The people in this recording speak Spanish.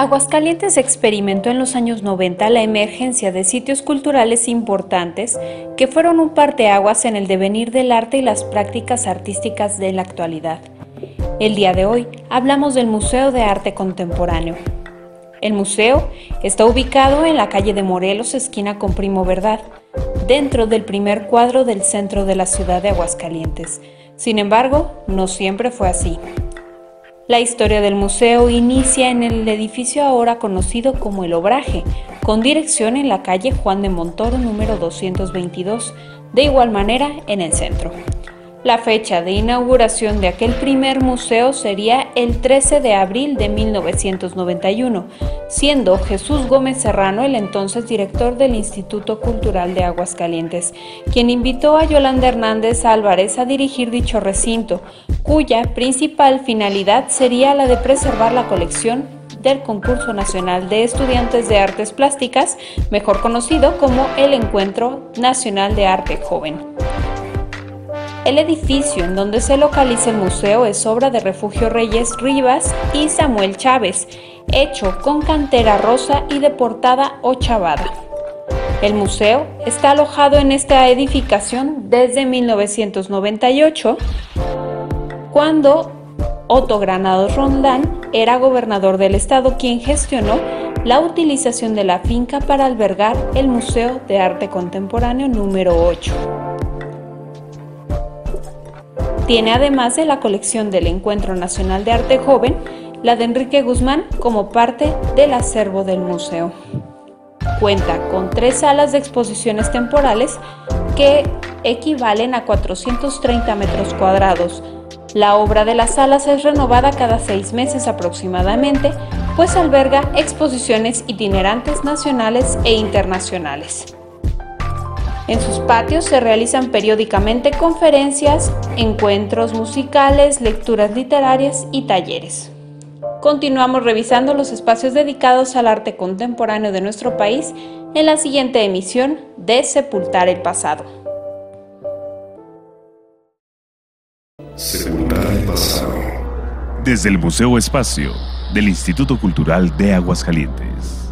Aguascalientes experimentó en los años 90 la emergencia de sitios culturales importantes que fueron un parteaguas en el devenir del arte y las prácticas artísticas de la actualidad. El día de hoy hablamos del Museo de Arte Contemporáneo. El museo está ubicado en la calle de Morelos, esquina con Primo Verdad, dentro del primer cuadro del centro de la ciudad de Aguascalientes. Sin embargo, no siempre fue así. La historia del museo inicia en el edificio ahora conocido como El Obraje, con dirección en la calle Juan de Montoro número 222, de igual manera en el centro. La fecha de inauguración de aquel primer museo sería el 13 de abril de 1991, siendo Jesús Gómez Serrano el entonces director del Instituto Cultural de Aguascalientes, quien invitó a Yolanda Hernández Álvarez a dirigir dicho recinto, cuya principal finalidad sería la de preservar la colección del Concurso Nacional de Estudiantes de Artes Plásticas, mejor conocido como el Encuentro Nacional de Arte Joven. El edificio en donde se localiza el museo es obra de Refugio Reyes Rivas y Samuel Chávez, hecho con cantera rosa y de portada ochavada. El museo está alojado en esta edificación desde 1998, cuando Otto Granados Rondán era gobernador del estado quien gestionó la utilización de la finca para albergar el Museo de Arte Contemporáneo número 8. Tiene además de la colección del Encuentro Nacional de Arte Joven, la de Enrique Guzmán como parte del acervo del museo. Cuenta con tres salas de exposiciones temporales que equivalen a 430 metros cuadrados. La obra de las salas es renovada cada seis meses aproximadamente, pues alberga exposiciones itinerantes nacionales e internacionales. En sus patios se realizan periódicamente conferencias, encuentros musicales, lecturas literarias y talleres. Continuamos revisando los espacios dedicados al arte contemporáneo de nuestro país en la siguiente emisión de Sepultar el Pasado. Sepultar el pasado. Desde el Museo Espacio del Instituto Cultural de Aguascalientes.